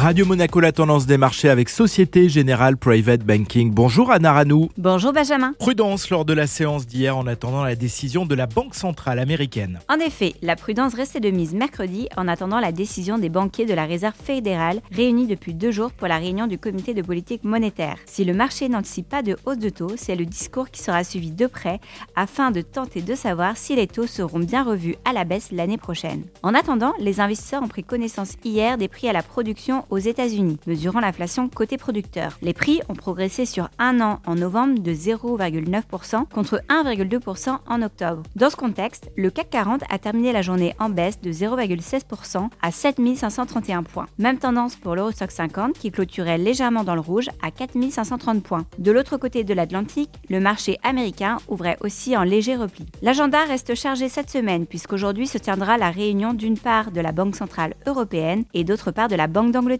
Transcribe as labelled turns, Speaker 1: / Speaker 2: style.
Speaker 1: Radio Monaco, la tendance des marchés avec Société Générale Private Banking. Bonjour Anna Ranou.
Speaker 2: Bonjour Benjamin.
Speaker 1: Prudence lors de la séance d'hier en attendant la décision de la Banque centrale américaine.
Speaker 2: En effet, la prudence restait de mise mercredi en attendant la décision des banquiers de la Réserve fédérale réunis depuis deux jours pour la réunion du comité de politique monétaire. Si le marché n'anticipe pas de hausse de taux, c'est le discours qui sera suivi de près afin de tenter de savoir si les taux seront bien revus à la baisse l'année prochaine. En attendant, les investisseurs ont pris connaissance hier des prix à la production aux États-Unis, mesurant l'inflation côté producteur. Les prix ont progressé sur un an en novembre de 0,9% contre 1,2% en octobre. Dans ce contexte, le CAC 40 a terminé la journée en baisse de 0,16% à 7531 points. Même tendance pour l'Eurostock 50 qui clôturait légèrement dans le rouge à 4530 points. De l'autre côté de l'Atlantique, le marché américain ouvrait aussi en léger repli. L'agenda reste chargé cette semaine puisqu'aujourd'hui se tiendra la réunion d'une part de la Banque centrale européenne et d'autre part de la Banque d'Angleterre